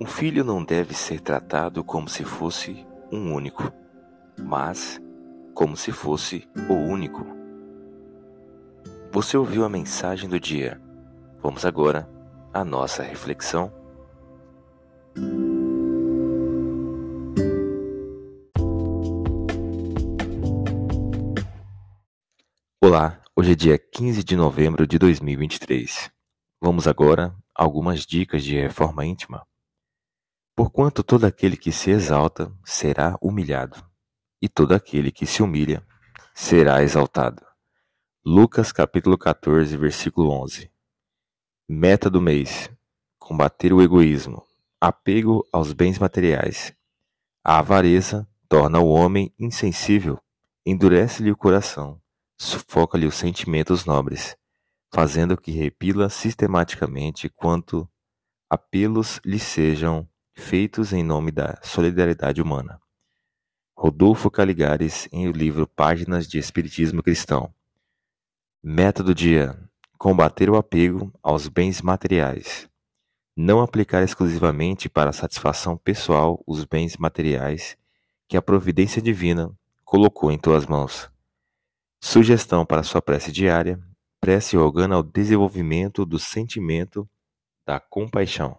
Um filho não deve ser tratado como se fosse um único, mas como se fosse o único. Você ouviu a mensagem do dia. Vamos agora à nossa reflexão. Olá, hoje é dia 15 de novembro de 2023. Vamos agora a algumas dicas de reforma íntima. Porquanto todo aquele que se exalta será humilhado, e todo aquele que se humilha será exaltado. Lucas capítulo 14, versículo 11. Meta do mês: combater o egoísmo, apego aos bens materiais. A avareza torna o homem insensível, endurece-lhe o coração, sufoca-lhe os sentimentos nobres, fazendo que repila sistematicamente quanto apelos lhe sejam feitos em nome da solidariedade humana. Rodolfo Caligares, em o livro Páginas de Espiritismo Cristão. Meta do dia: combater o apego aos bens materiais. Não aplicar exclusivamente para a satisfação pessoal os bens materiais que a providência divina colocou em tuas mãos. Sugestão para sua prece diária: prece rogando ao desenvolvimento do sentimento da compaixão.